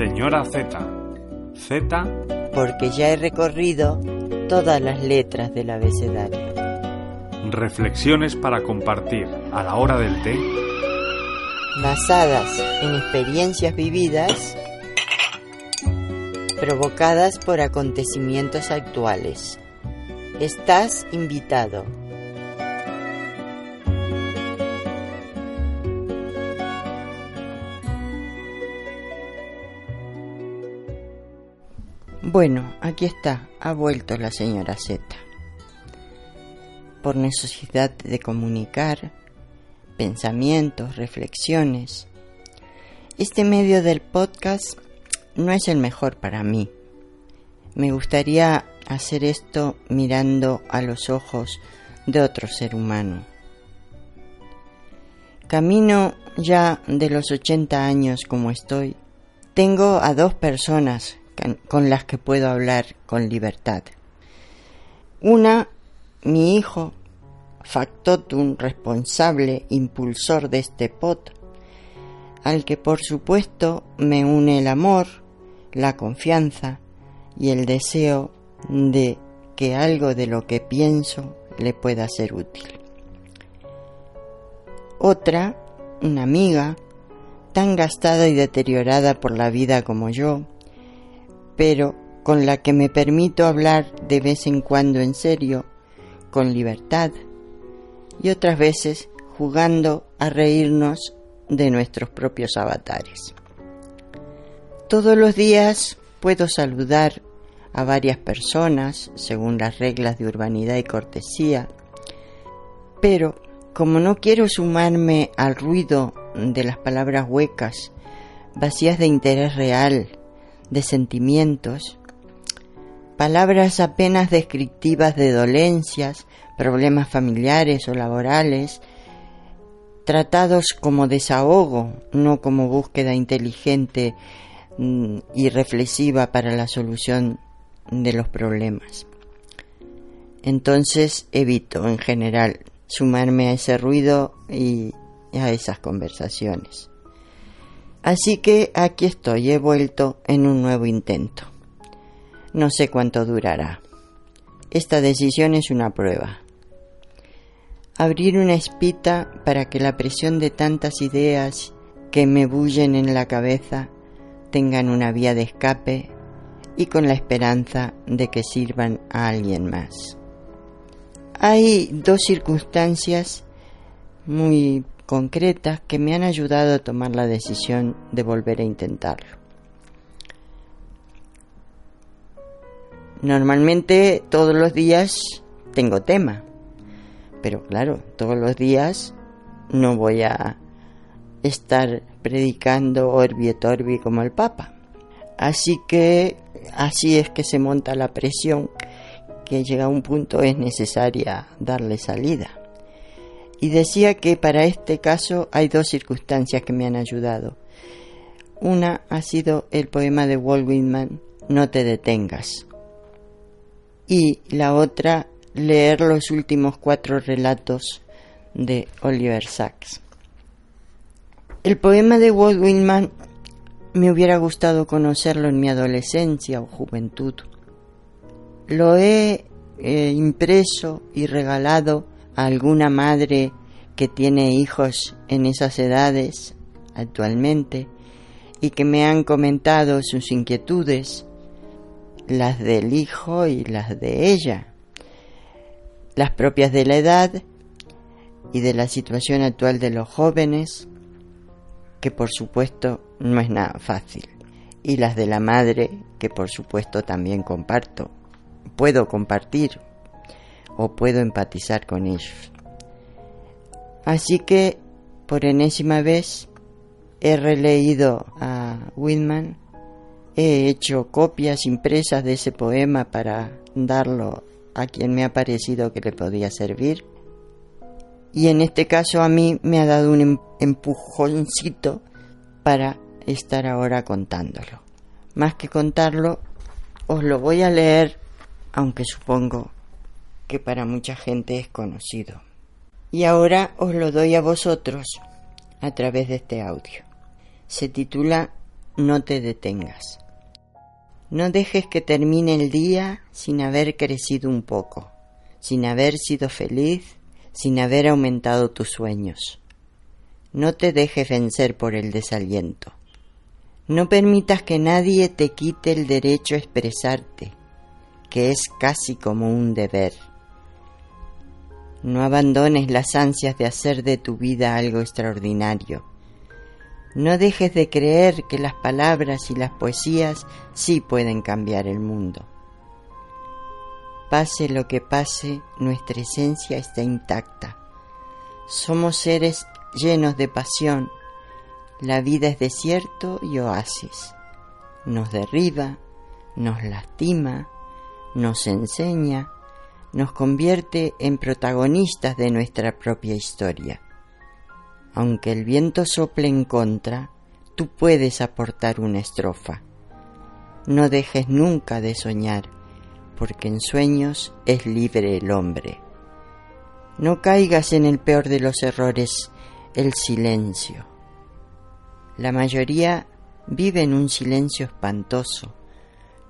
Señora Z. Z. Porque ya he recorrido todas las letras del abecedario. Reflexiones para compartir a la hora del té. Basadas en experiencias vividas provocadas por acontecimientos actuales. Estás invitado. Bueno, aquí está, ha vuelto la señora Z. Por necesidad de comunicar pensamientos, reflexiones. Este medio del podcast no es el mejor para mí. Me gustaría hacer esto mirando a los ojos de otro ser humano. Camino ya de los 80 años como estoy. Tengo a dos personas con las que puedo hablar con libertad. Una, mi hijo, factotum responsable, impulsor de este pot, al que por supuesto me une el amor, la confianza y el deseo de que algo de lo que pienso le pueda ser útil. Otra, una amiga, tan gastada y deteriorada por la vida como yo, pero con la que me permito hablar de vez en cuando en serio, con libertad, y otras veces jugando a reírnos de nuestros propios avatares. Todos los días puedo saludar a varias personas según las reglas de urbanidad y cortesía, pero como no quiero sumarme al ruido de las palabras huecas, vacías de interés real, de sentimientos, palabras apenas descriptivas de dolencias, problemas familiares o laborales, tratados como desahogo, no como búsqueda inteligente mm, y reflexiva para la solución de los problemas. Entonces evito en general sumarme a ese ruido y a esas conversaciones. Así que aquí estoy, he vuelto en un nuevo intento. No sé cuánto durará. Esta decisión es una prueba. Abrir una espita para que la presión de tantas ideas que me bullen en la cabeza tengan una vía de escape y con la esperanza de que sirvan a alguien más. Hay dos circunstancias muy concretas que me han ayudado a tomar la decisión de volver a intentarlo. Normalmente todos los días tengo tema, pero claro, todos los días no voy a estar predicando orbi et orbi como el Papa. Así que así es que se monta la presión que llega a un punto es necesaria darle salida y decía que para este caso hay dos circunstancias que me han ayudado. Una ha sido el poema de Walt Whitman, No te detengas. Y la otra, leer los últimos cuatro relatos de Oliver Sacks. El poema de Walt Whitman me hubiera gustado conocerlo en mi adolescencia o juventud. Lo he eh, impreso y regalado alguna madre que tiene hijos en esas edades actualmente y que me han comentado sus inquietudes, las del hijo y las de ella, las propias de la edad y de la situación actual de los jóvenes, que por supuesto no es nada fácil, y las de la madre, que por supuesto también comparto, puedo compartir o puedo empatizar con ellos. Así que, por enésima vez, he releído a Whitman, he hecho copias impresas de ese poema para darlo a quien me ha parecido que le podía servir. Y en este caso a mí me ha dado un em-, empujoncito para estar ahora contándolo. Más que contarlo, os lo voy a leer, aunque supongo que para mucha gente es conocido. Y ahora os lo doy a vosotros a través de este audio. Se titula no te detengas. No dejes que termine el día sin haber crecido un poco, sin haber sido feliz, sin haber aumentado tus sueños. No te dejes vencer por el desaliento. No permitas que nadie te quite el derecho a expresarte, que es casi como un deber. No abandones las ansias de hacer de tu vida algo extraordinario. No dejes de creer que las palabras y las poesías sí pueden cambiar el mundo. Pase lo que pase, nuestra esencia está intacta. Somos seres llenos de pasión. La vida es desierto y oasis. Nos derriba, nos lastima, nos enseña, nos convierte en protagonistas de nuestra propia historia. Aunque el viento sople en contra, tú puedes aportar una estrofa. No dejes nunca de soñar, porque en sueños es libre el hombre. No caigas en el peor de los errores, el silencio. La mayoría vive en un silencio espantoso.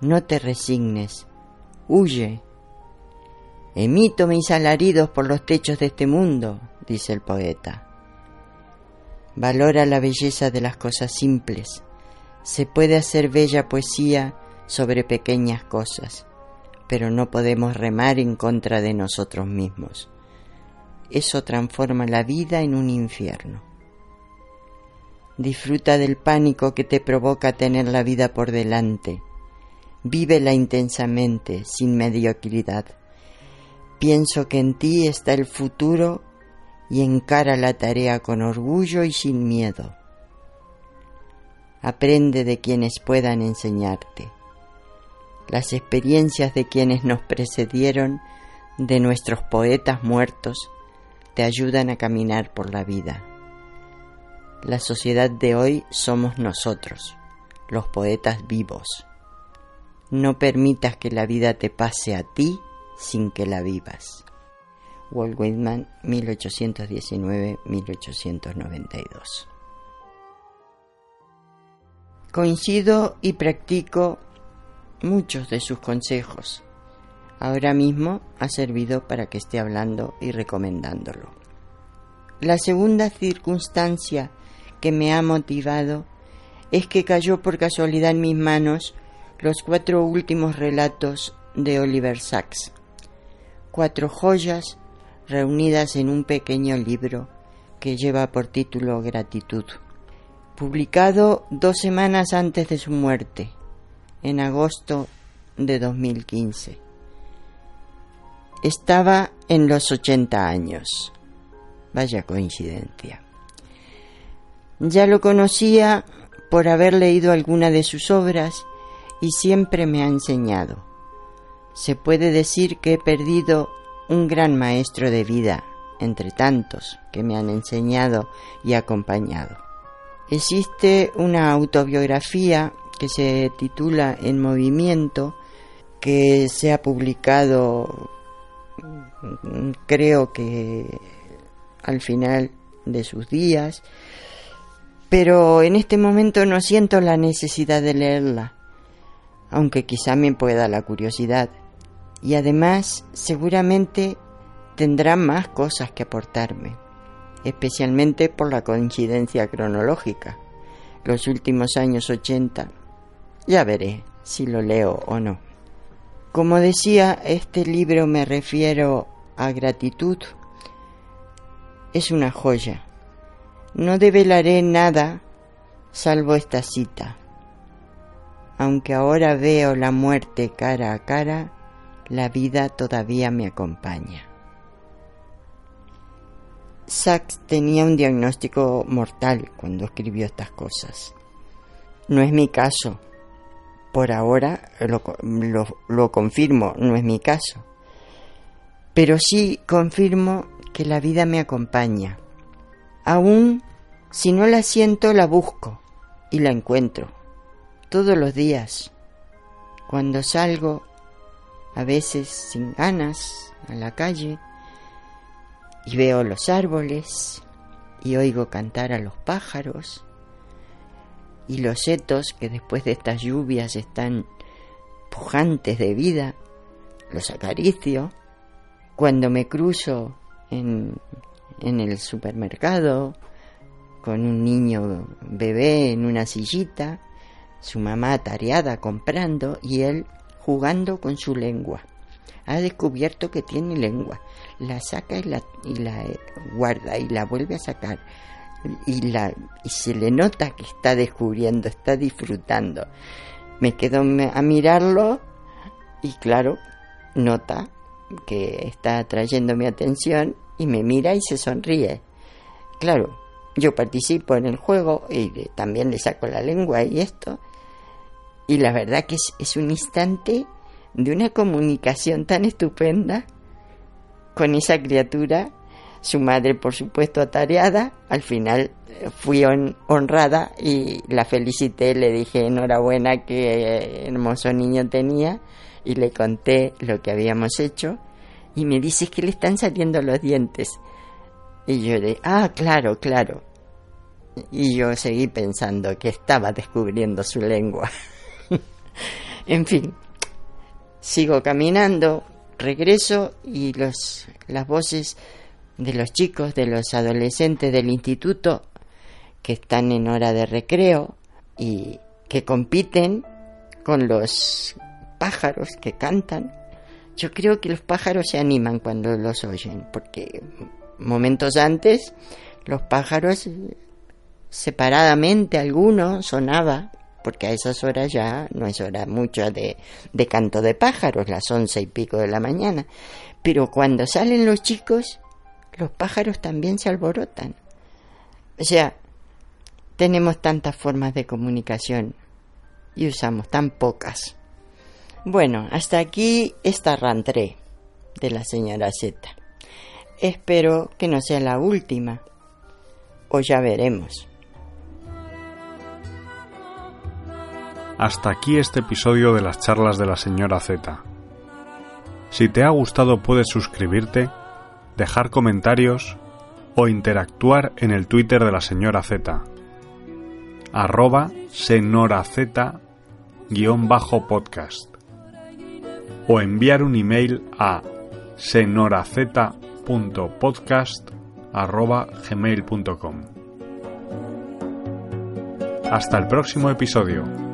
No te resignes, huye. Emito mis alaridos por los techos de este mundo, dice el poeta. Valora la belleza de las cosas simples. Se puede hacer bella poesía sobre pequeñas cosas, pero no podemos remar en contra de nosotros mismos. Eso transforma la vida en un infierno. Disfruta del pánico que te provoca tener la vida por delante. Vívela intensamente, sin mediocridad. Pienso que en ti está el futuro y encara la tarea con orgullo y sin miedo. Aprende de quienes puedan enseñarte. Las experiencias de quienes nos precedieron, de nuestros poetas muertos, te ayudan a caminar por la vida. La sociedad de hoy somos nosotros, los poetas vivos. No permitas que la vida te pase a ti sin que la vivas. Walt Whitman, 1819-1892. Coincido y practico muchos de sus consejos. Ahora mismo ha servido para que esté hablando y recomendándolo. La segunda circunstancia que me ha motivado es que cayó por casualidad en mis manos los cuatro últimos relatos de Oliver Sacks. Cuatro joyas reunidas en un pequeño libro que lleva por título Gratitud, publicado dos semanas antes de su muerte, en agosto de 2015. Estaba en los 80 años. Vaya coincidencia. Ya lo conocía por haber leído alguna de sus obras y siempre me ha enseñado. Se puede decir que he perdido un gran maestro de vida entre tantos que me han enseñado y acompañado. Existe una autobiografía que se titula En movimiento, que se ha publicado creo que al final de sus días, pero en este momento no siento la necesidad de leerla, aunque quizá me pueda la curiosidad y además seguramente tendrá más cosas que aportarme, especialmente por la coincidencia cronológica. Los últimos años 80, ya veré si lo leo o no. Como decía, este libro me refiero a gratitud. Es una joya. No develaré nada salvo esta cita. Aunque ahora veo la muerte cara a cara, la vida todavía me acompaña. Sachs tenía un diagnóstico mortal cuando escribió estas cosas. No es mi caso. Por ahora lo, lo, confirmo, no es mi caso. Pero sí confirmo que la vida me acompaña. Aún si no la siento, la busco y la encuentro. Todos los días. Cuando salgo a veces sin ganas, a la calle, y veo los árboles, y oigo cantar a los pájaros, y los setos que después de estas lluvias están pujantes de vida, los acaricio. Cuando me cruzo en, en el supermercado con un niño bebé en una sillita, su mamá tareada comprando y él jugando con su lengua. Ha descubierto que tiene lengua. La saca y la, la guarda y la vuelve a sacar. Y, la, y se le nota que está descubriendo, está disfrutando. Me quedo a mirarlo y claro, nota que está atrayendo mi atención y me mira y se sonríe. Claro, yo participo en el juego y también le saco la lengua y esto. Y la verdad que es, un instante de una comunicación tan estupenda con esa criatura, su madre por supuesto atareada, al final eh, fui honrada y la felicité, le dije enhorabuena que hermoso niño tenía y le conté lo que habíamos hecho y me dice que le están saliendo los dientes. Y yo le, ah, claro, claro. Y yo seguí pensando que estaba descubriendo su lengua. en fin, sigo caminando, regreso y los, las voces de los chicos, de los adolescentes del instituto que están en hora de recreo y que compiten con los pájaros que cantan. Yo creo que los pájaros se animan cuando los oyen, porque momentos antes los pájaros separadamente alguno sonaba, porque a esas horas ya no es hora mucho de, de canto de pájaros, las once y pico de la mañana, pero cuando salen los chicos, los pájaros también se alborotan. O sea, tenemos tantas formas de comunicación y usamos tan pocas. Bueno, hasta aquí esta rantré de la señora Z. Espero que no sea la última, o ya veremos. Hasta aquí este episodio de las charlas de la señora Z. Si te ha gustado puedes suscribirte, dejar comentarios o interactuar en el Twitter de la señora Z. Arroba bajo podcast o enviar un email a senoraz.podcast.gmail.com. Hasta el próximo episodio.